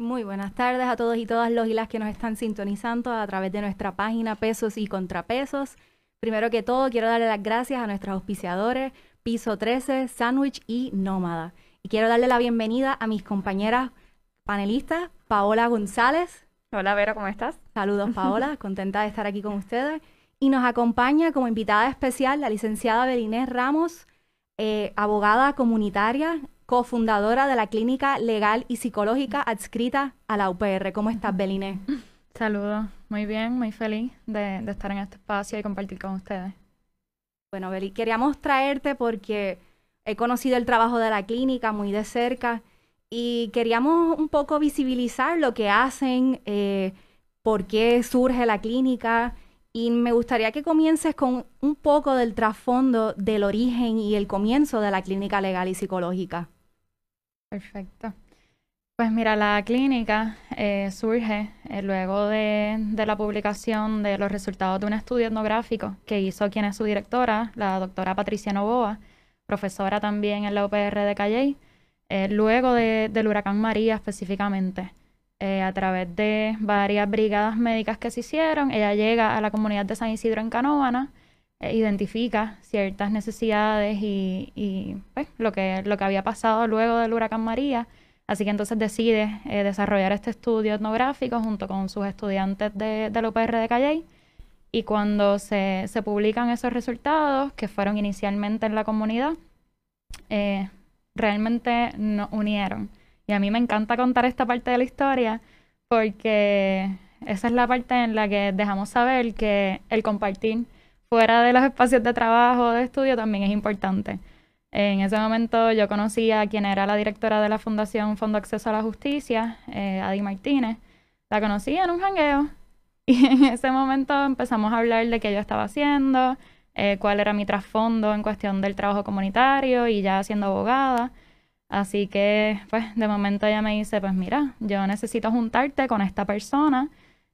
Muy buenas tardes a todos y todas los y las que nos están sintonizando a través de nuestra página Pesos y Contrapesos. Primero que todo, quiero darle las gracias a nuestros auspiciadores, Piso 13, Sandwich y Nómada. Y quiero darle la bienvenida a mis compañeras panelistas, Paola González. Hola Vera, ¿cómo estás? Saludos Paola, contenta de estar aquí con ustedes. Y nos acompaña como invitada especial la licenciada Belinés Ramos, eh, abogada comunitaria, cofundadora de la Clínica Legal y Psicológica adscrita a la UPR. ¿Cómo estás, Belinés? Saludos, muy bien, muy feliz de, de, estar en este espacio y compartir con ustedes. Bueno, Beli, queríamos traerte porque he conocido el trabajo de la clínica muy de cerca y queríamos un poco visibilizar lo que hacen, eh, por qué surge la clínica y me gustaría que comiences con un poco del trasfondo del origen y el comienzo de la clínica legal y psicológica. Perfecto. Pues mira, la clínica eh, surge eh, luego de, de, la publicación de los resultados de un estudio etnográfico que hizo quien es su directora, la doctora Patricia Novoa, profesora también en la UPR de Calley, eh, luego de, del huracán María específicamente. Eh, a través de varias brigadas médicas que se hicieron, ella llega a la comunidad de San Isidro en Canóvana, identifica ciertas necesidades y, pues, lo, que, lo que había pasado luego del huracán María. Así que entonces decide desarrollar este estudio etnográfico junto con sus estudiantes de, de la UPR de Calley. Y cuando se, se, publican esos resultados, que fueron inicialmente en la comunidad, eh, realmente nos unieron. Y a mí me encanta contar esta parte de la historia porque esa es la parte en la que dejamos saber que el compartir fuera de los espacios de trabajo, de estudio, también es importante. En ese momento yo conocí a quien era la directora de la Fundación Fondo Acceso a la Justicia, eh, Adi Martínez. La conocí en un jangueo y en ese momento empezamos a hablar de qué yo estaba haciendo, eh, cuál era mi trasfondo en cuestión del trabajo comunitario y ya siendo abogada. Así que, pues, de momento ella me dice, pues mira, yo necesito juntarte con esta persona,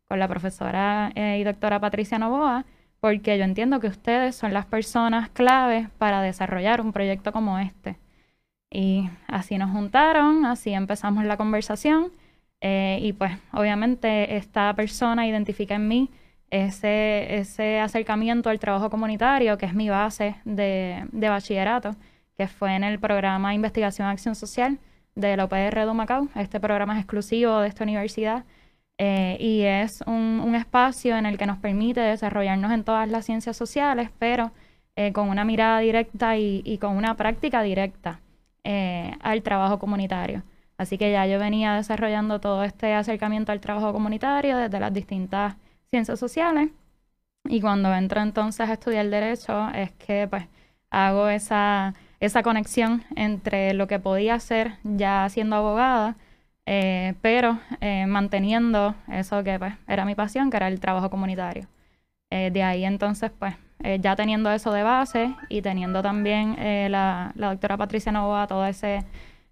con la profesora eh, y doctora Patricia Novoa, porque yo entiendo que ustedes son las personas claves para desarrollar un proyecto como este. Y así nos juntaron, así empezamos la conversación. Eh, y pues, obviamente, esta persona identifica en mí ese, ese acercamiento al trabajo comunitario, que es mi base de, de bachillerato, que fue en el programa Investigación Acción Social de la UPR de Macao. Este programa es exclusivo de esta universidad eh, y es un, espacio en el que nos permite desarrollarnos en todas las ciencias sociales, pero eh, con una mirada directa y, y, con una práctica directa eh, al trabajo comunitario. Así que ya yo venía desarrollando todo este acercamiento al trabajo comunitario desde las distintas ciencias sociales. Y cuando entro entonces a estudiar derecho es que pues hago esa, esa conexión entre lo que podía hacer ya siendo abogada, eh, pero eh, manteniendo eso que pues era mi pasión, que era el trabajo comunitario. Eh, de ahí entonces pues ya teniendo eso de base y teniendo también la, la, doctora Patricia Nova todo ese,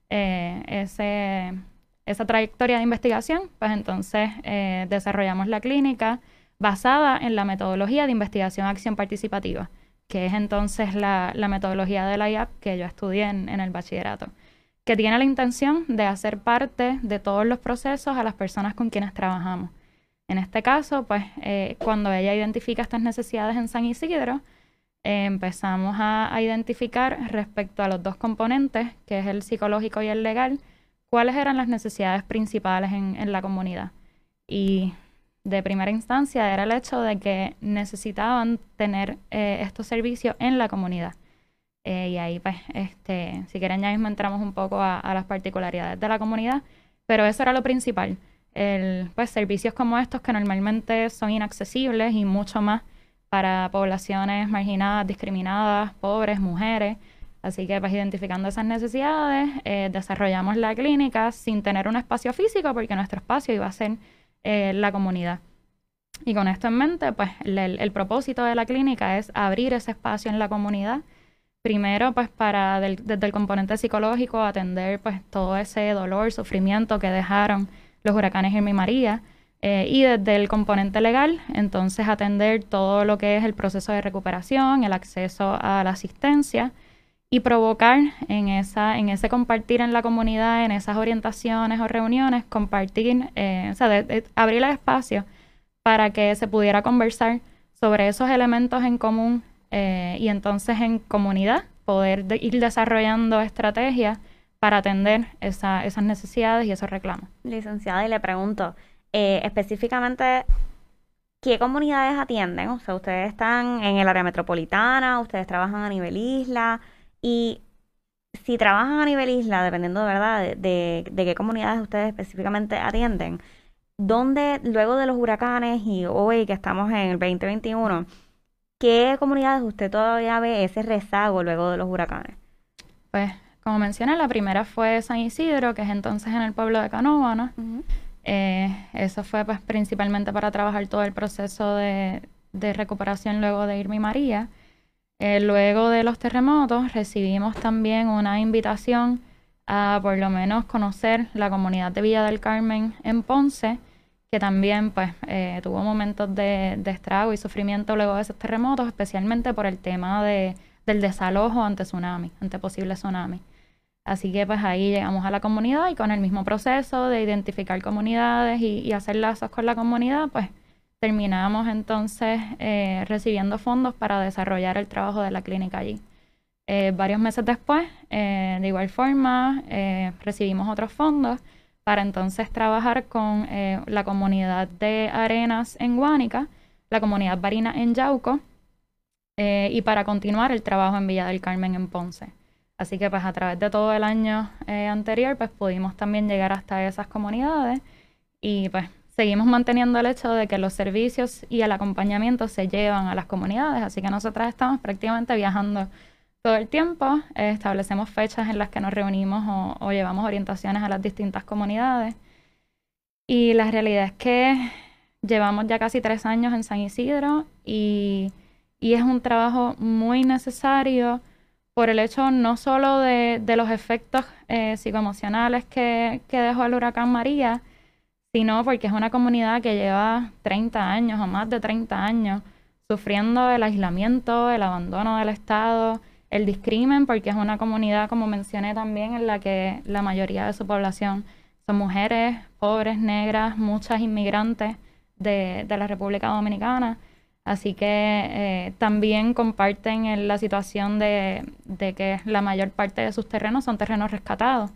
ese esa trayectoria de investigación, pues entonces eh, desarrollamos la clínica basada en la metodología de investigación acción participativa, que es entonces la, metodología de la IAP que yo estudié en, el bachillerato, que tiene la intención de hacer parte de todos los procesos a las personas con quienes trabajamos. En este caso, pues eh, cuando ella identifica estas necesidades en San Isidro, eh, empezamos a, identificar respecto a los dos componentes, que es el psicológico y el legal, cuáles eran las necesidades principales en, la comunidad. Y de primera instancia era el hecho de que necesitaban tener eh, estos servicios en la comunidad. Eh, y ahí, pues, este, si quieren, ya mismo entramos un poco a, las particularidades de la comunidad, pero eso era lo principal. El, pues, servicios como estos que normalmente son inaccesibles y mucho más para poblaciones marginadas, discriminadas, pobres, mujeres, Así que pues identificando esas necesidades, eh, desarrollamos la clínica sin tener un espacio físico porque nuestro espacio iba a ser eh, la comunidad. Y con esto en mente, pues el, propósito de la clínica es abrir ese espacio en la comunidad. Primero, pues para desde el componente psicológico atender pues todo ese dolor, sufrimiento que dejaron los huracanes Irma y María. Eh, y desde el componente legal, entonces atender todo lo que es el proceso de recuperación, el acceso a la asistencia y provocar en, esa, en ese compartir en la comunidad, en esas orientaciones o reuniones, compartir, eh, o sea, abrir el espacio para que se pudiera conversar sobre esos elementos en común eh, y entonces en comunidad poder ir desarrollando estrategias para atender esas necesidades y esos reclamos. Licenciada, y le pregunto, eh, específicamente, ¿qué comunidades atienden? O sea, ustedes están en el área metropolitana, ustedes trabajan a nivel isla, y si trabajan a nivel isla, dependiendo de verdad de, de, qué comunidades ustedes específicamente atienden, ¿dónde luego de los huracanes y hoy que estamos en el 2021, qué comunidades usted todavía ve ese rezago luego de los huracanes? Pues, como mencioné, la primera fue San Isidro, que es entonces en el pueblo de Canóvana. Eh, eso fue pues principalmente para trabajar todo el proceso de, de recuperación luego de Irma y María. Eh, luego de los terremotos recibimos también una invitación a por lo menos conocer la comunidad de Villa del Carmen en Ponce, que también pues eh, tuvo momentos de, estrago y sufrimiento luego de esos terremotos, especialmente por el tema de, del desalojo ante tsunami, ante posible tsunami. Así que pues ahí llegamos a la comunidad y con el mismo proceso de identificar comunidades y, y hacer lazos con la comunidad, pues terminamos entonces eh, recibiendo fondos para desarrollar el trabajo de la clínica allí. Eh, varios meses después, eh, de igual forma, recibimos otros fondos para entonces trabajar con la comunidad de Arenas en Guánica, la comunidad Barina en Yauco y para continuar el trabajo en Villa del Carmen en Ponce. Así que pues a través de todo el año anterior pues pudimos también llegar hasta esas comunidades y pues seguimos manteniendo el hecho de que los servicios y el acompañamiento se llevan a las comunidades, así que nosotras estamos prácticamente viajando todo el tiempo, eh, establecemos fechas en las que nos reunimos o, llevamos orientaciones a las distintas comunidades. Y la realidad es que llevamos ya casi tres años en San Isidro y, es un trabajo muy necesario por el hecho no solo de, los efectos eh, psicoemocionales que, que dejó el huracán María, sino porque es una comunidad que lleva 30 años o más de 30 años sufriendo el aislamiento, el abandono del Estado, el discrimen, porque es una comunidad, como mencioné también, en la que la mayoría de su población son mujeres, pobres, negras, muchas inmigrantes de, la República Dominicana. Así que eh, también comparten la situación de, de que la mayor parte de sus terrenos son terrenos rescatados.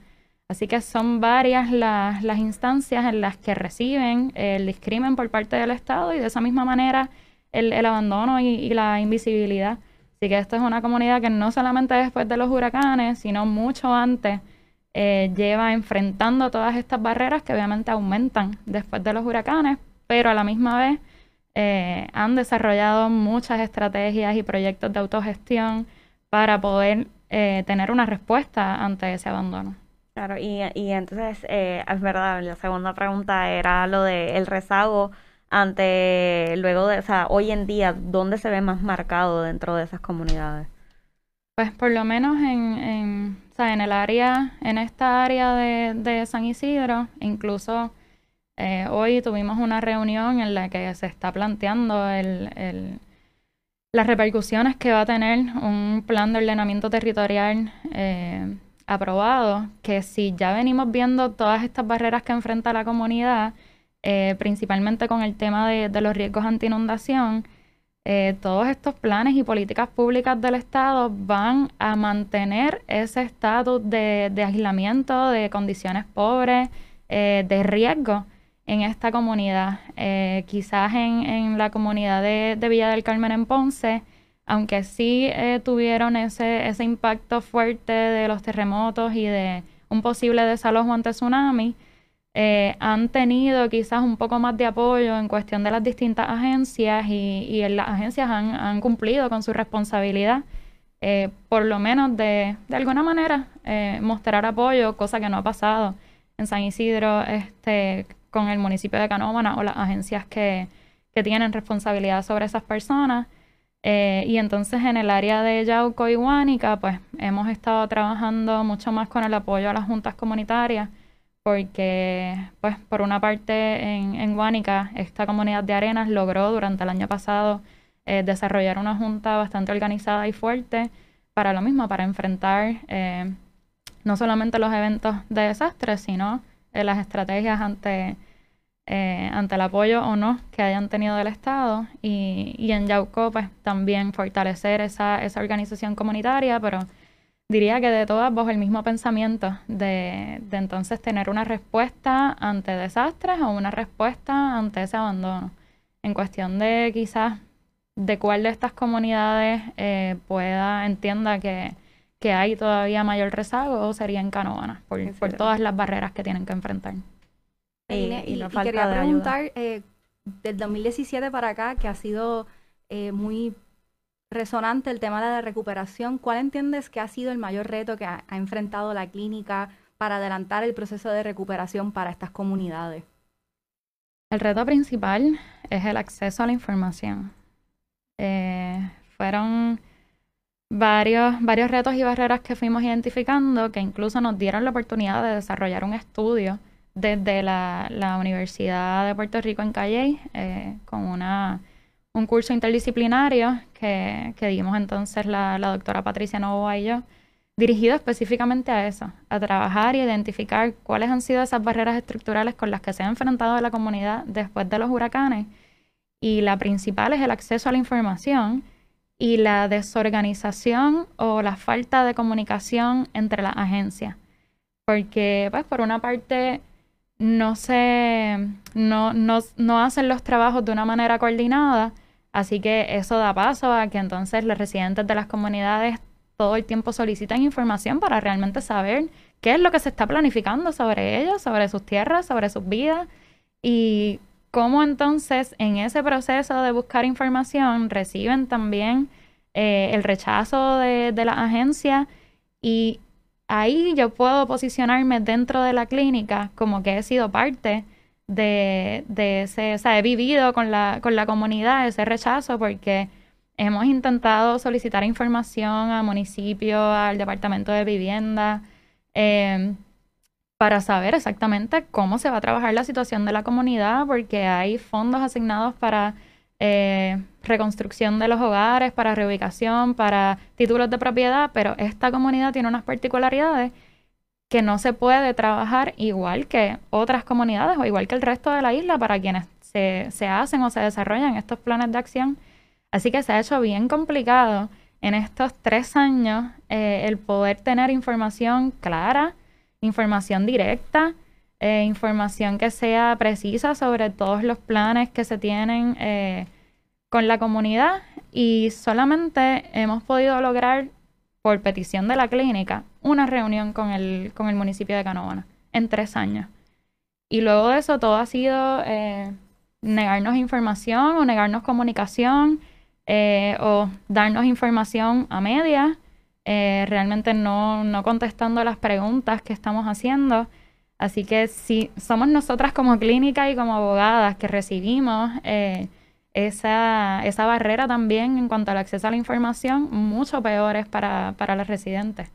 Así que son varias las, instancias en las que reciben el discrimen por parte del Estado y de esa misma manera el, abandono y, la invisibilidad. Así que esto es una comunidad que no solamente después de los huracanes, sino mucho antes, eh, lleva enfrentando todas estas barreras que obviamente aumentan después de los huracanes, pero a la misma vez eh, han desarrollado muchas estrategias y proyectos de autogestión para poder eh, tener una respuesta ante ese abandono. Claro, y, entonces, es verdad, la segunda pregunta era lo de el rezago ante, luego de, o sea, hoy en día, ¿dónde se ve más marcado dentro de esas comunidades? Pues por lo menos en, en, o sea, en el área, en esta área de, de San Isidro, incluso eh, hoy tuvimos una reunión en la que se está planteando el, el, las repercusiones que va a tener un plan de ordenamiento territorial eh, aprobado que si ya venimos viendo todas estas barreras que enfrenta la comunidad, eh, principalmente con el tema de, los riesgos ante inundación, eh, todos estos planes y políticas públicas del Estado van a mantener ese estatus de, aislamiento, de condiciones pobres, eh, de riesgo en esta comunidad. quizás en, la comunidad de, Villa del Carmen en Ponce, aunque sí eh, tuvieron ese, ese impacto fuerte de los terremotos y de un posible desalojo ante tsunami, eh, han tenido quizás un poco más de apoyo en cuestión de las distintas agencias y, y las agencias han, han, cumplido con su responsabilidad, eh, por lo menos de, de alguna manera mostrar apoyo, cosa que no ha pasado en San Isidro este, con el municipio de Canómana o las agencias que, que tienen responsabilidad sobre esas personas. Eh, y entonces en el área de Yauco y Huánica, pues hemos estado trabajando mucho más con el apoyo a las juntas comunitarias, porque pues por una parte en, en Huánica, esta comunidad de arenas logró durante el año pasado eh, desarrollar una junta bastante organizada y fuerte para lo mismo, para enfrentar eh, no solamente los eventos de desastre, sino eh, las estrategias ante, ante el apoyo o no que hayan tenido del Estado. Y, y en Yauco, pues también fortalecer esa, esa organización comunitaria, pero diría que de todas bajo el mismo pensamiento de, de, entonces tener una respuesta ante desastres o una respuesta ante ese abandono. En cuestión de quizás de cuál de estas comunidades eh, pueda, entienda que, que, hay todavía mayor rezago, sería en Canoana, por, por todas las barreras que tienen que enfrentar. y, y, y, quería preguntar, eh, del 2017 para acá, que ha sido eh, muy resonante el tema de la recuperación, ¿cuál entiendes que ha sido el mayor reto que ha, enfrentado la clínica para adelantar el proceso de recuperación para estas comunidades? El reto principal es el acceso a la información. Eh, fueron varios, varios retos y barreras que fuimos identificando que incluso nos dieron la oportunidad de desarrollar un estudio desde la, la Universidad de Puerto Rico en Calle eh, con una, un curso interdisciplinario que, que dimos entonces la, la, doctora Patricia Novoa y yo, dirigido específicamente a eso, a trabajar y identificar cuáles han sido esas barreras estructurales con las que se ha enfrentado la comunidad después de los huracanes y la principal es el acceso a la información y la desorganización o la falta de comunicación entre las agencias. Porque, pues, por una parte, no se, no, no, no hacen los trabajos de una manera coordinada, así que eso da paso a que entonces los residentes de las comunidades todo el tiempo solicitan información para realmente saber qué es lo que se está planificando sobre ellos, sobre sus tierras, sobre sus vidas. Y cómo entonces en ese proceso de buscar información reciben también eh, el rechazo de, de la agencia y ahí yo puedo posicionarme dentro de la clínica como que he sido parte de, de ese, o sea, he vivido con la, con la comunidad ese rechazo porque hemos intentado solicitar información al municipio, al departamento de vivienda, eh, para saber exactamente cómo se va a trabajar la situación de la comunidad, porque hay fondos asignados para eh, reconstrucción de los hogares, para reubicación, para títulos de propiedad, pero esta comunidad tiene unas particularidades que no se puede trabajar igual que otras comunidades o igual que el resto de la isla para quienes se, se hacen o se desarrollan estos planes de acción. Así que se ha hecho bien complicado en estos tres años eh, el poder tener información clara, información directa, eh, información que sea precisa sobre todos los planes que se tienen eh, con la comunidad y solamente hemos podido lograr, por petición de la clínica, una reunión con el, con el municipio de Canóvana en tres años. Y luego de eso todo ha sido eh, negarnos información o negarnos comunicación eh, o darnos información a media eh, realmente no, no contestando las preguntas que estamos haciendo. Así que si somos nosotras como clínica y como abogadas que recibimos esa, esa barrera también en cuanto al acceso a la información, mucho peores para, para los residentes.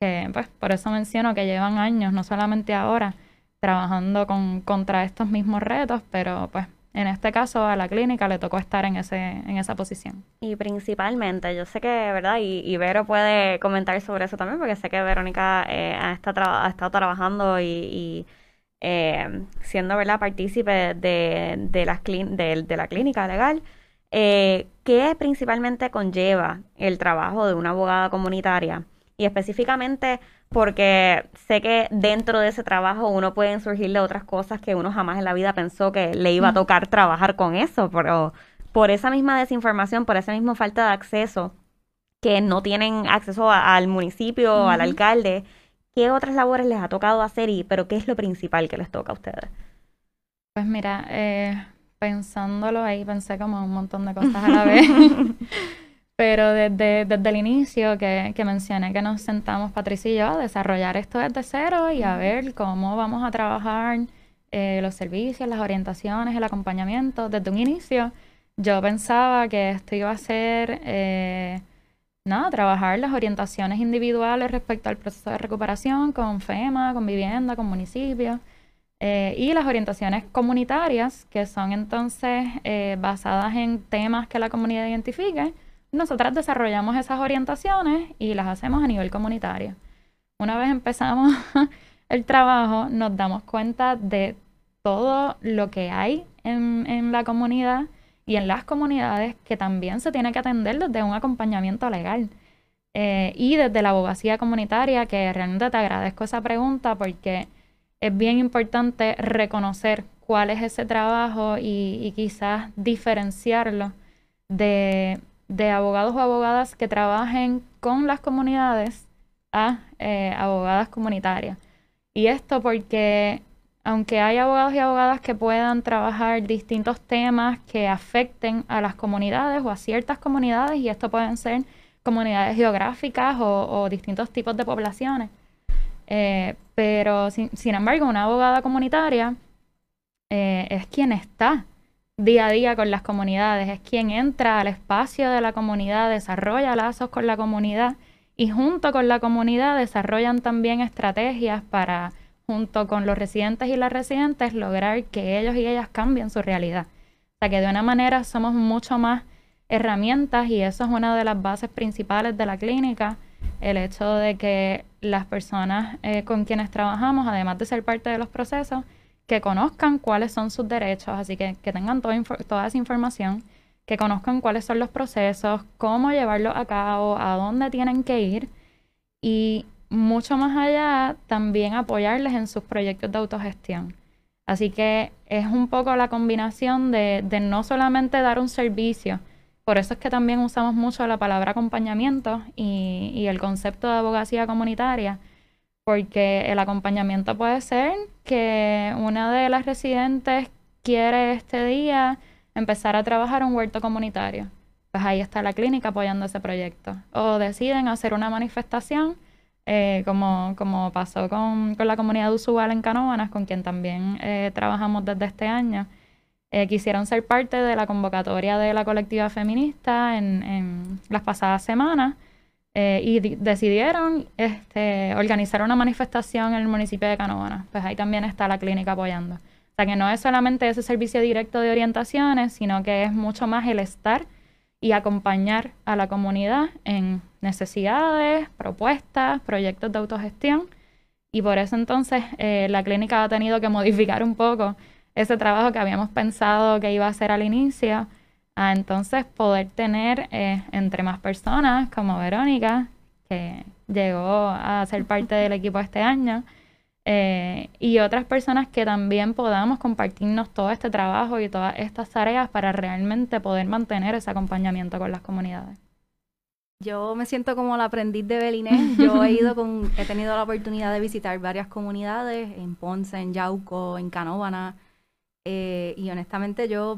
Que, pues, por eso menciono que llevan años, no solamente ahora, trabajando con, contra estos mismos retos, pero pues en este caso a la clínica le tocó estar en ese en esa posición. Y principalmente, yo sé que, ¿verdad? Y, Vero puede comentar sobre eso también, porque sé que Verónica eh, ha, estado ha, estado trabajando y, y eh, siendo, ¿verdad?, partícipe de, de, las de, de la clínica legal. Eh, ¿Qué principalmente conlleva el trabajo de una abogada comunitaria? Y específicamente porque sé que dentro de ese trabajo uno pueden surgirle otras cosas que uno jamás en la vida pensó que le iba a tocar trabajar con eso, pero por esa misma desinformación, por esa misma falta de acceso, que no tienen acceso al municipio, al alcalde, ¿qué otras labores les ha tocado hacer y pero qué es lo principal que les toca a ustedes? Pues mira, eh, pensándolo ahí pensé como un montón de cosas a la vez. Pero desde, desde el inicio que, que, mencioné que nos sentamos Patricia y yo a desarrollar esto desde cero y a ver cómo vamos a trabajar eh, los servicios, las orientaciones, el acompañamiento. Desde un inicio yo pensaba que esto iba a ser, eh, nada, trabajar las orientaciones individuales respecto al proceso de recuperación con FEMA, con vivienda, con municipios. Eh, y las orientaciones comunitarias, que son entonces eh, basadas en temas que la comunidad identifique, Nosotras desarrollamos esas orientaciones y las hacemos a nivel comunitario. Una vez empezamos el trabajo, nos damos cuenta de todo lo que hay en, la comunidad y en las comunidades que también se tiene que atender desde un acompañamiento legal. Eh, y desde la abogacía comunitaria, que realmente te agradezco esa pregunta porque es bien importante reconocer cuál es ese trabajo y, quizás diferenciarlo de, abogados o abogadas que trabajen con las comunidades a eh, abogadas comunitarias. Y esto porque aunque hay abogados y abogadas que puedan trabajar distintos temas que afecten a las comunidades o a ciertas comunidades, y esto pueden ser comunidades geográficas o, distintos tipos de poblaciones. Eh, pero, sin, embargo, una abogada comunitaria eh, es quien está día a día con las comunidades, es quien entra al espacio de la comunidad, desarrolla lazos con la comunidad y junto con la comunidad desarrollan también estrategias para junto con los residentes y las residentes, lograr que ellos y ellas cambien su realidad. O sea que de una manera somos mucho más herramientas y eso es una de las bases principales de la clínica, el hecho de que las personas eh, con quienes trabajamos, además de ser parte de los procesos, que conozcan cuáles son sus derechos, así que que tengan toda, toda esa información, que conozcan cuáles son los procesos, cómo llevarlos a cabo, a dónde tienen que ir y mucho más allá, también apoyarles en sus proyectos de autogestión. Así que es un poco la combinación de, no solamente dar un servicio, por eso es que también usamos mucho la palabra acompañamiento y, y el concepto de abogacía comunitaria, porque el acompañamiento puede ser que una de las residentes quiere este día empezar a trabajar un huerto comunitario. Pues ahí está la clínica apoyando ese proyecto. O deciden hacer una manifestación eh, como, como pasó con, con, la comunidad de en Canóvanas, con quien también eh, trabajamos desde este año, eh, quisieron ser parte de la convocatoria de la colectiva feminista en, en las pasadas semanas y decidieron este, organizar una manifestación en el municipio de Canóvanas. Pues ahí también está la clínica apoyando. O sea que no es solamente ese servicio directo de orientaciones, sino que es mucho más el estar y acompañar a la comunidad en necesidades, propuestas, proyectos de autogestión. Y por eso entonces eh, la clínica ha tenido que modificar un poco ese trabajo que habíamos pensado que iba a hacer al inicio, entonces poder tener eh, entre más personas como Verónica, que llegó a ser parte del equipo este año, eh, y otras personas que también podamos compartirnos todo este trabajo y todas estas tareas para realmente poder mantener ese acompañamiento con las comunidades. Yo me siento como la aprendiz de Belinés. Yo he ido con, he tenido la oportunidad de visitar varias comunidades en Ponce, en Yauco, en Canóvana, eh, y honestamente yo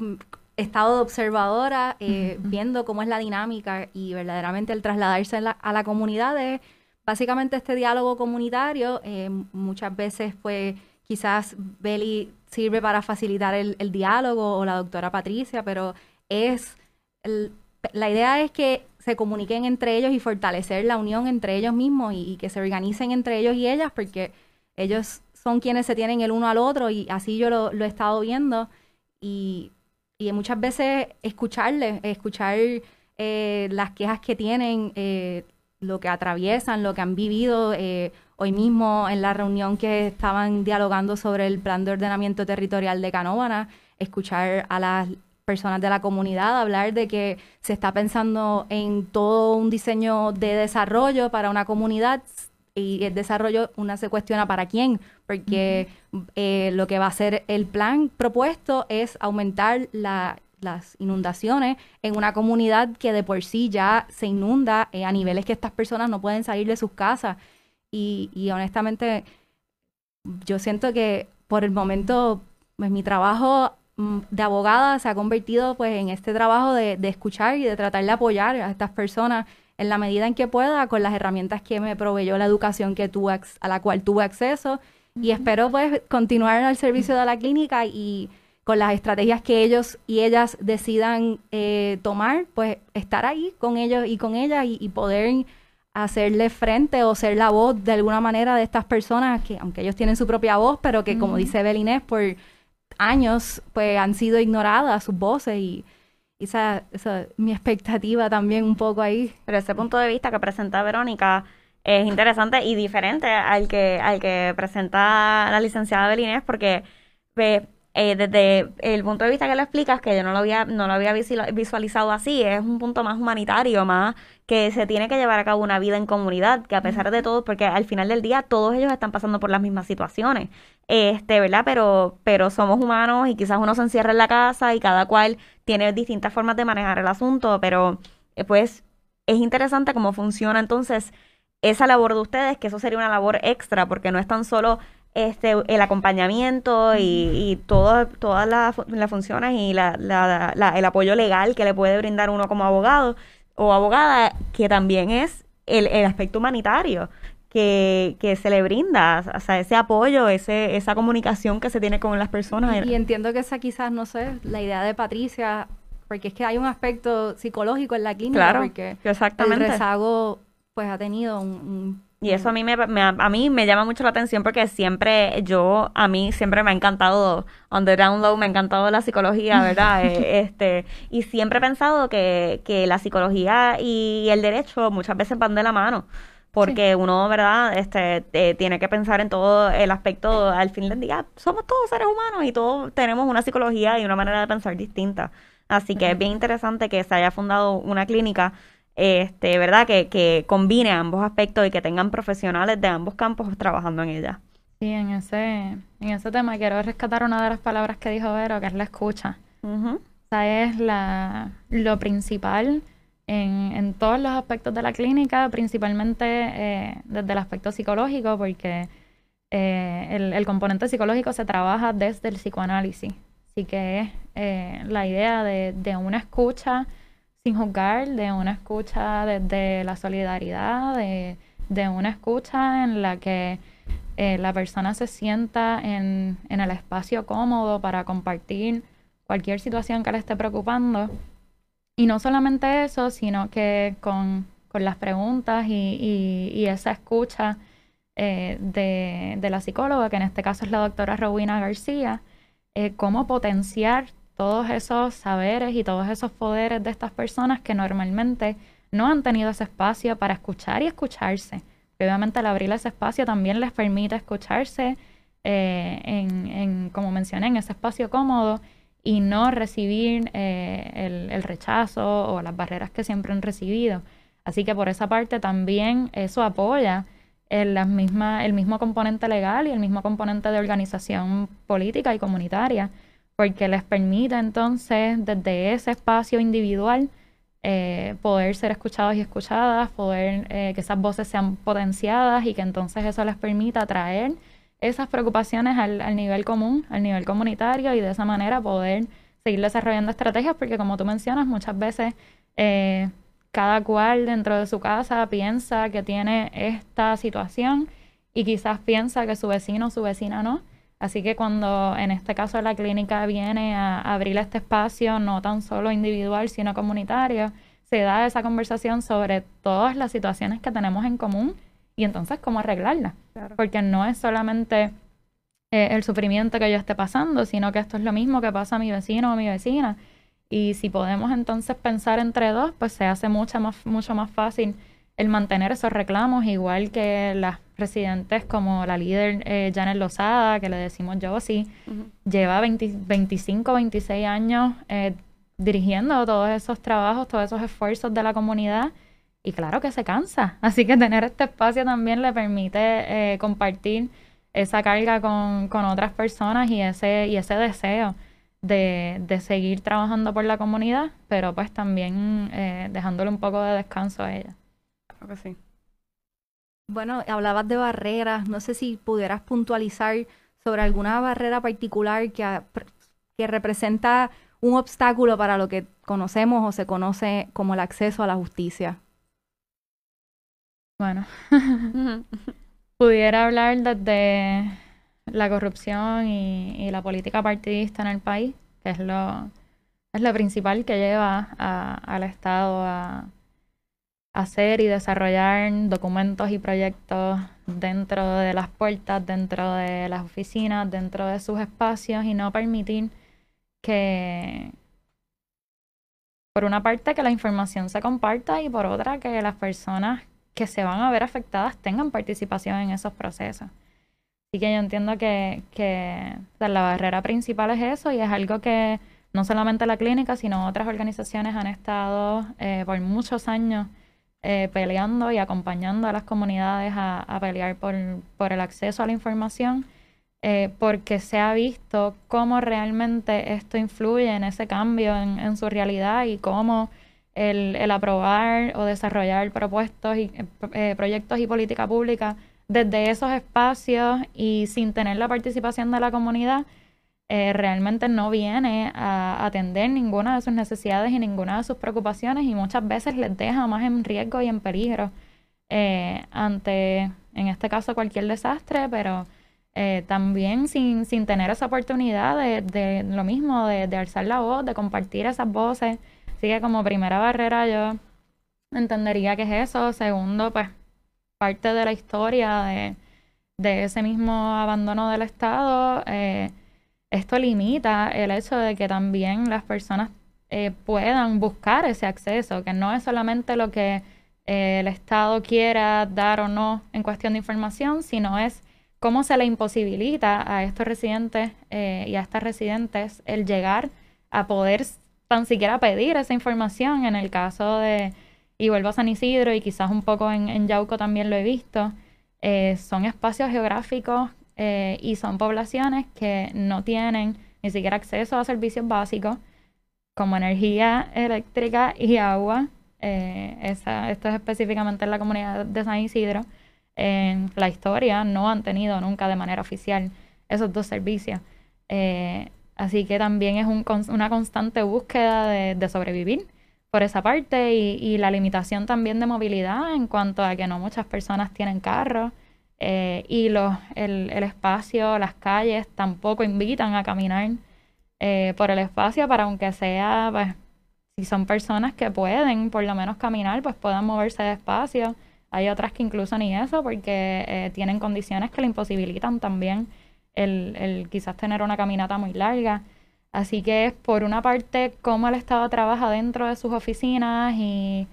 estado de observadora eh, viendo cómo es la dinámica y verdaderamente el trasladarse a la comunidad es básicamente este diálogo comunitario. Eh, muchas veces pues quizás Beli sirve para facilitar el, diálogo o la doctora Patricia, pero es la idea es que se comuniquen entre ellos y fortalecer la unión entre ellos mismos y, que se organicen entre ellos y ellas porque ellos son quienes se tienen el uno al otro y así yo lo, he estado viendo. Y, y, muchas veces escucharles, escuchar eh, las quejas que tienen, eh, lo que atraviesan, lo que han vivido. Eh, hoy mismo en la reunión que estaban dialogando sobre el plan de ordenamiento territorial de Canóvana, escuchar a las personas de la comunidad hablar de que se está pensando en todo un diseño de desarrollo para una comunidad y el desarrollo una se cuestiona para quién, porque eh, lo que va a ser el plan propuesto es aumentar la las inundaciones en una comunidad que de por sí ya se inunda eh, a niveles que estas personas no pueden salir de sus casas. Y, y honestamente, yo siento que por el momento, pues mi trabajo mm, de abogada se ha convertido pues en este trabajo de, de, escuchar y de tratar de apoyar a estas personas en la medida en que pueda con las herramientas que me proveyó la educación que tuve, a la cual tuve acceso. Y espero pues continuar al servicio de la clínica y con las estrategias que ellos y ellas decidan eh, tomar, pues estar ahí con ellos y con ellas y, poder hacerle frente o ser la voz de alguna manera de estas personas que, aunque ellos tienen su propia voz, pero que, como dice Belinés, por años pues han sido ignoradas sus voces y, esa, mi expectativa también un poco ahí. Pero ese punto de vista que presenta Verónica es interesante y diferente al que, al que presenta la licenciada Belinés, porque ve, eh, desde el punto de vista que lo explicas, que yo no lo había, no lo había visualizado así, es un punto más humanitario, más que se tiene que llevar a cabo una vida en comunidad, que a pesar de todo, porque al final del día todos ellos están pasando por las mismas situaciones, este, ¿verdad? Pero, pero somos humanos y quizás uno se encierra en la casa y cada cual tiene distintas formas de manejar el asunto, pero eh, pues es interesante cómo funciona entonces esa labor de ustedes, que eso sería una labor extra, porque no es tan solo este el acompañamiento y, y todas las, funciones y la, la, el apoyo legal que le puede brindar uno como abogado o abogada, que también es el, el aspecto humanitario. Que, que, se le brinda, o sea, ese apoyo, ese, esa comunicación que se tiene con las personas. Y, entiendo que esa quizás, no sé, la idea de Patricia, porque es que hay un aspecto psicológico en la clínica, claro, porque exactamente. el rezago pues ha tenido un y eso a mí me, a mí me llama mucho la atención porque siempre yo, a mí siempre me ha encantado, on the down low, me ha encantado la psicología, ¿verdad? Eh, este Y siempre he pensado que, que la psicología y el derecho muchas veces van de la mano porque uno, ¿verdad? Este, eh, tiene que pensar en todo el aspecto, al fin del día, somos todos seres humanos y todos tenemos una psicología y una manera de pensar distinta. Así que es bien interesante que se haya fundado una clínica este, ¿verdad? Que, que combine ambos aspectos y que tengan profesionales de ambos campos trabajando en ella. Sí, en ese, en ese tema quiero rescatar una de las palabras que dijo Vero, que es la escucha. Esa es la, lo principal en, en, todos los aspectos de la clínica, principalmente eh, desde el aspecto psicológico, porque eh, el, el, componente psicológico se trabaja desde el psicoanálisis. Así que es eh, la idea de, de una escucha sin juzgar, de una escucha desde la solidaridad, de, una escucha en la que eh, la persona se sienta en, el espacio cómodo para compartir cualquier situación que le esté preocupando. Y no solamente eso, sino que con, las preguntas y, esa escucha eh, de, la psicóloga, que en este caso es la doctora Rowena García, eh, cómo potenciar todos esos saberes y todos esos poderes de estas personas que normalmente no han tenido ese espacio para escuchar y escucharse. Obviamente al abrir ese espacio también les permite escucharse eh, en, como mencioné, en ese espacio cómodo y no recibir eh, el, rechazo o las barreras que siempre han recibido. Así que por esa parte también eso apoya el, mismo componente legal y el mismo componente de organización política y comunitaria porque les permite entonces desde ese espacio individual eh, poder ser escuchados y escuchadas, poder eh, que esas voces sean potenciadas y que entonces eso les permita traer esas preocupaciones al, nivel común, al nivel comunitario y de esa manera poder seguir desarrollando estrategias porque como tú mencionas muchas veces eh, cada cual dentro de su casa piensa que tiene esta situación y quizás piensa que su vecino o su vecina no Así que cuando en este caso la clínica viene a abrir este espacio, no tan solo individual, sino comunitario, se da esa conversación sobre todas las situaciones que tenemos en común y entonces cómo arreglarlas. Porque no es solamente eh, el sufrimiento que yo esté pasando, sino que esto es lo mismo que pasa a mi vecino o a mi vecina. Y si podemos entonces pensar entre dos, pues se hace mucho más, mucho más fácil el mantener esos reclamos, igual que las residentes como la líder eh, Janet Lozada, que le decimos yo así, lleva 25, 26 años eh, dirigiendo todos esos trabajos, todos esos esfuerzos de la comunidad y claro que se cansa. Así que tener este espacio también le permite eh, compartir esa carga con, con, otras personas y ese, y ese deseo de, de, seguir trabajando por la comunidad, pero pues también eh, dejándole un poco de descanso a ella que sí. Bueno, hablabas de barreras. No sé si pudieras puntualizar sobre alguna barrera particular que, que representa un obstáculo para lo que conocemos o se conoce como el acceso a la justicia. Bueno, pudiera hablar desde la corrupción y, la política partidista en el país, que es lo, es lo principal que lleva al Estado a, hacer y desarrollar documentos y proyectos dentro de las puertas, dentro de las oficinas, dentro de sus espacios y no permitir que, por una parte que la información se comparta y por otra que las personas que se van a ver afectadas tengan participación en esos procesos. Así que yo entiendo que, la barrera principal es eso y es algo que no solamente la clínica, sino otras organizaciones han estado eh, por muchos años eh, peleando y acompañando a las comunidades a, pelear por, por, el acceso a la información, eh, porque se ha visto cómo realmente esto influye en ese cambio en, su realidad y cómo el, el, aprobar o desarrollar propuestos y, proyectos y política pública desde esos espacios y sin tener la participación de la comunidad, eh, realmente no viene a atender ninguna de sus necesidades y ninguna de sus preocupaciones y muchas veces les deja más en riesgo y en peligro eh, ante, en este caso, cualquier desastre, pero eh, también sin, sin tener esa oportunidad de, de lo mismo, de, de, alzar la voz, de compartir esas voces. Así que como primera barrera yo entendería que es eso. Segundo, pues parte de la historia de, de ese mismo abandono del Estado. Esto limita el hecho de que también las personas eh, puedan buscar ese acceso, que no es solamente lo que eh, el Estado quiera dar o no en cuestión de información, sino es cómo se le imposibilita a estos residentes eh, y a estas residentes el llegar a poder tan siquiera pedir esa información en el caso de, y vuelvo a San Isidro y quizás un poco en, en Yauco también lo he visto, son espacios geográficos eh, y son poblaciones que no tienen ni siquiera acceso a servicios básicos como energía eléctrica y agua. Eh, esa, esto es específicamente en la comunidad de San Isidro. En la historia no han tenido nunca de manera oficial esos dos servicios. Eh, así que también es un, una constante búsqueda de, de, sobrevivir por esa parte y, y la limitación también de movilidad en cuanto a que no muchas personas tienen carro. Eh, y los, el, el, espacio, las calles tampoco invitan a caminar eh, por el espacio para aunque sea, pues, si son personas que pueden por lo menos caminar, pues puedan moverse despacio. Hay otras que incluso ni eso porque eh, tienen condiciones que le imposibilitan también el, el quizás tener una caminata muy larga. Así que es por una parte cómo el Estado trabaja dentro de sus oficinas y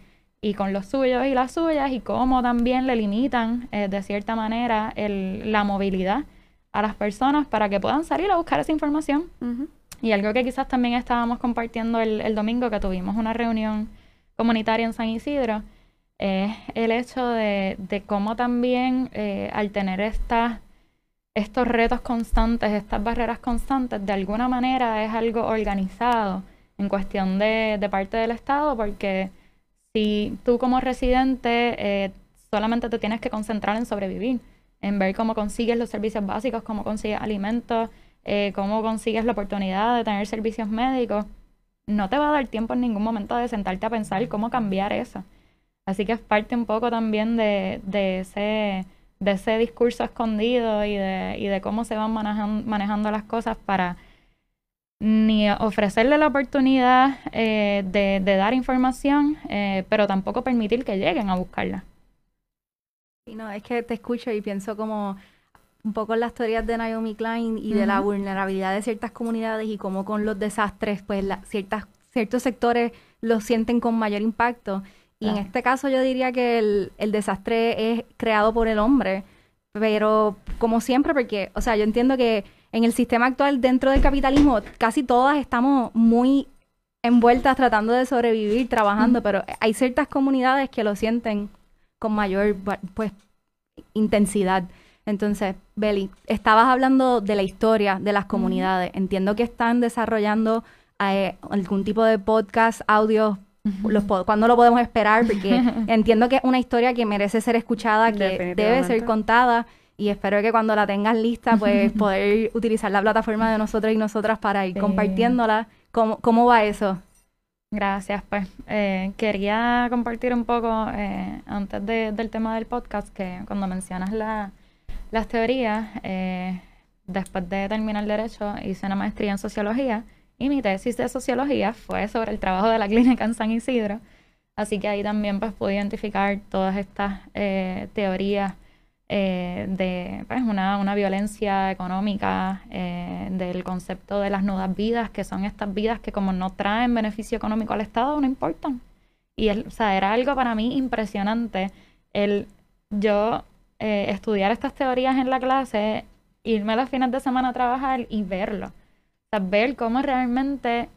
y con los suyos y las suyas y cómo también le limitan eh, de cierta manera el, la movilidad a las personas para que puedan salir a buscar esa información. Y algo que quizás también estábamos compartiendo el, el, domingo que tuvimos una reunión comunitaria en San Isidro, es el hecho de, de cómo también eh, al tener estas estos retos constantes, estas barreras constantes, de alguna manera es algo organizado en cuestión de, de parte del Estado, porque si tú como residente eh, solamente te tienes que concentrar en sobrevivir, en ver cómo consigues los servicios básicos, cómo consigues alimentos, eh, cómo consigues la oportunidad de tener servicios médicos, no te va a dar tiempo en ningún momento de sentarte a pensar cómo cambiar eso. Así que es parte un poco también de, de ese, de ese discurso escondido y de, y de cómo se van manejando las cosas para ni ofrecerle la oportunidad eh, de, dar información, eh, pero tampoco permitir que lleguen a buscarla. Y no, es que te escucho y pienso como un poco en las teorías de Naomi Klein y de la vulnerabilidad de ciertas comunidades y cómo con los desastres, pues ciertas, ciertos sectores los sienten con mayor impacto. Y en este caso yo diría que el, el desastre es creado por el hombre, pero como siempre, porque, o sea, yo entiendo que en el sistema actual dentro del capitalismo casi todas estamos muy envueltas tratando de sobrevivir, trabajando, pero hay ciertas comunidades que lo sienten con mayor pues intensidad. Entonces, Beli, estabas hablando de la historia de las comunidades. Entiendo que están desarrollando eh, algún tipo de podcast, audio. Los ¿Cuándo lo podemos esperar? Porque entiendo que es una historia que merece ser escuchada, que debe ser contada y espero que cuando la tengas lista, pues poder utilizar la plataforma de nosotros y nosotras para ir compartiéndola. ¿Cómo, ¿Cómo va eso? Gracias, pues eh, quería compartir un poco eh, antes del tema del podcast que cuando mencionas la, las teorías, eh, después de terminar derecho hice una maestría en sociología y mi tesis de sociología fue sobre el trabajo de la clínica en San Isidro, así que ahí también pues pude identificar todas estas teorías eh, de pues, una, una, violencia económica, eh, del concepto de las nudas vidas, que son estas vidas que como no traen beneficio económico al Estado, no importan. Y o sea, era algo para mí impresionante el yo eh, estudiar estas teorías en la clase, irme los fines de semana a trabajar y verlo. O sea, ver cómo realmente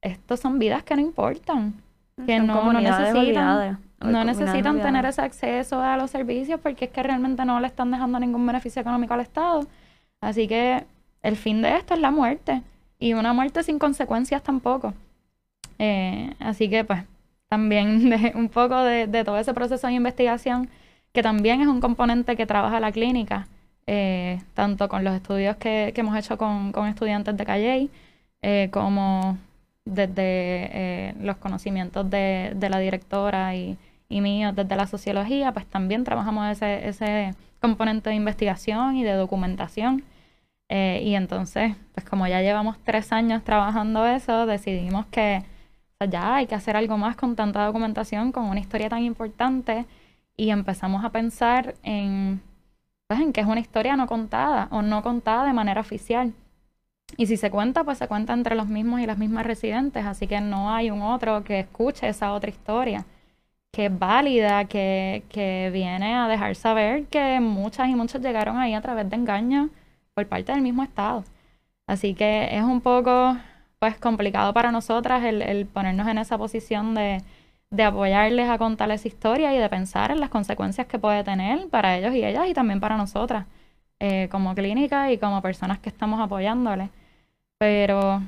estos son vidas que no importan, que no, no necesitan no necesitan tener ese acceso a los servicios porque es que realmente no le están dejando ningún beneficio económico al Estado. Así que el fin de esto es la muerte y una muerte sin consecuencias tampoco. Eh, así que pues también de, un poco de, todo ese proceso de investigación que también es un componente que trabaja la clínica, eh, tanto con los estudios que, hemos hecho con, estudiantes de Calle eh, como desde los conocimientos de, de la directora y, y mío desde la sociología, pues también trabajamos ese, ese componente de investigación y de documentación. Eh, y entonces, pues como ya llevamos tres años trabajando eso, decidimos que ya hay que hacer algo más con tanta documentación, con una historia tan importante, y empezamos a pensar en, pues, en que es una historia no contada o no contada de manera oficial. Y si se cuenta, pues se cuenta entre los mismos y las mismas residentes, así que no hay un otro que escuche esa otra historia que es válida, que, que viene a dejar saber que muchas y muchos llegaron ahí a través de engaños por parte del mismo Estado. Así que es un poco pues complicado para nosotras el, el ponernos en esa posición de, de, apoyarles a contar esa historia y de pensar en las consecuencias que puede tener para ellos y ellas y también para nosotras eh, como clínica y como personas que estamos apoyándoles. Pero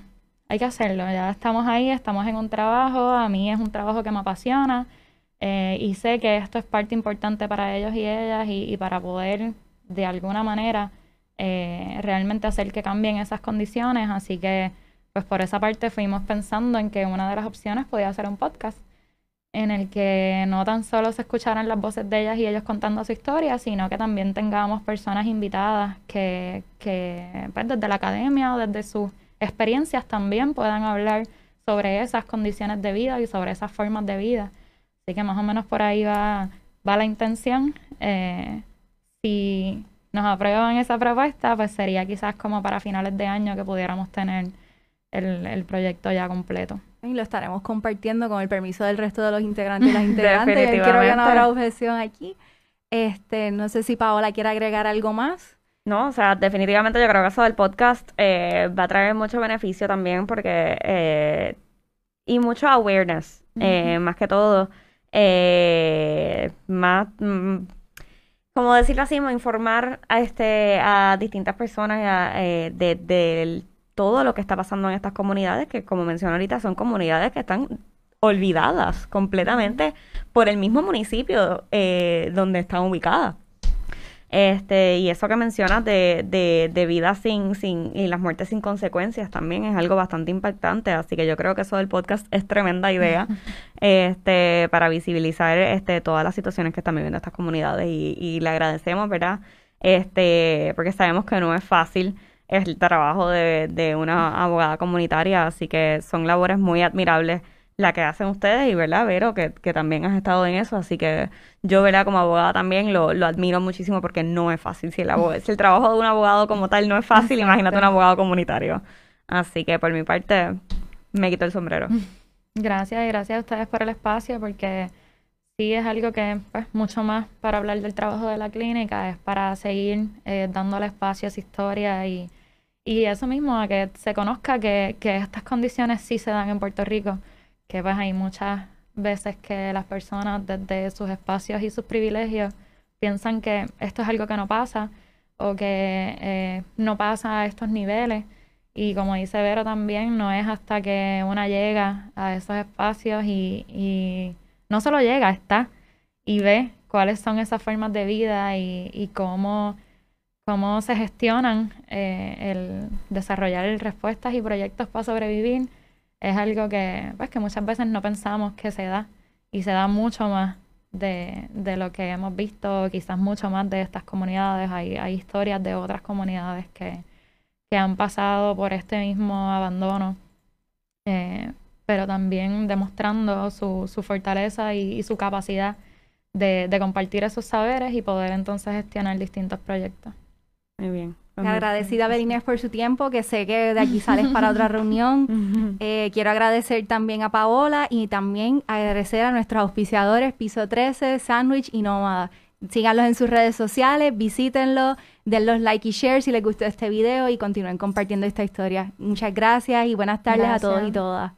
hay que hacerlo, ya estamos ahí, estamos en un trabajo, a mí es un trabajo que me apasiona eh, y sé que esto es parte importante para ellos y ellas y, para poder de alguna manera eh, realmente hacer que cambien esas condiciones. Así que pues por esa parte fuimos pensando en que una de las opciones podía ser un podcast en el que no tan solo se escucharan las voces de ellas y ellos contando su historia, sino que también tengamos personas invitadas que, que pues, desde la academia o desde sus experiencias también puedan hablar sobre esas condiciones de vida y sobre esas formas de vida. Así que más o menos por ahí va, va la intención. Eh, si nos aprueban esa propuesta, pues sería quizás como para finales de año que pudiéramos tener el, proyecto ya completo. Y lo estaremos compartiendo con el permiso del resto de los integrantes y las integrantes. Quiero que no habrá objeción aquí. Este, no sé si Paola quiere agregar algo más. No, o sea, definitivamente yo creo que eso del podcast eh, va a traer mucho beneficio también porque... Eh, y mucho awareness, más que todo eh, más, mm, como decirlo así, informar a, este, a distintas personas eh, de, todo lo que está pasando en estas comunidades, que como mencioné ahorita, son comunidades que están olvidadas completamente por el mismo municipio eh, donde están ubicadas. Este, y eso que mencionas de, de, de vida sin, sin, y las muertes sin consecuencias también es algo bastante impactante. Así que yo creo que eso del podcast es tremenda idea, este, para visibilizar, este, todas las situaciones que están viviendo estas comunidades. Y, y le agradecemos, ¿verdad? Este, porque sabemos que no es fácil el trabajo de, de una abogada comunitaria, así que son labores muy admirables la que hacen ustedes y, ¿verdad, Vero? Que, que también has estado en eso, así que yo, ¿verdad? Como abogada también lo, lo admiro muchísimo porque no es fácil. Si el, si el trabajo de un abogado como tal no es fácil, imagínate un abogado comunitario. Así que por mi parte, me quito el sombrero. Gracias y gracias a ustedes por el espacio porque sí es algo que, pues, mucho más para hablar del trabajo de la clínica, es para seguir eh, dándole espacio a esa historia y, y eso mismo, a que se conozca que, que estas condiciones sí se dan en Puerto Rico que pues hay muchas veces que las personas desde sus espacios y sus privilegios piensan que esto es algo que no pasa o que eh, no pasa a estos niveles. Y como dice Vero también, no es hasta que una llega a esos espacios y, y no solo llega, está y ve cuáles son esas formas de vida y, y cómo, cómo se gestionan eh, el desarrollar respuestas y proyectos para sobrevivir es algo que, pues, que muchas veces no pensamos que se da y se da mucho más de, de lo que hemos visto, quizás mucho más de estas comunidades. Hay, hay historias de otras comunidades que, que han pasado por este mismo abandono, eh, pero también demostrando su, su fortaleza y, su capacidad de, de compartir esos saberes y poder entonces gestionar distintos proyectos. Muy bien. Agradecida Belinés por su tiempo, que sé que de aquí sales para otra reunión. Eh, quiero agradecer también a Paola y también agradecer a nuestros auspiciadores Piso 13, Sandwich y Nómada. Síganlos en sus redes sociales, visítenlos, denlos like y share si les gustó este video y continúen compartiendo esta historia. Muchas gracias y buenas tardes a todos y todas.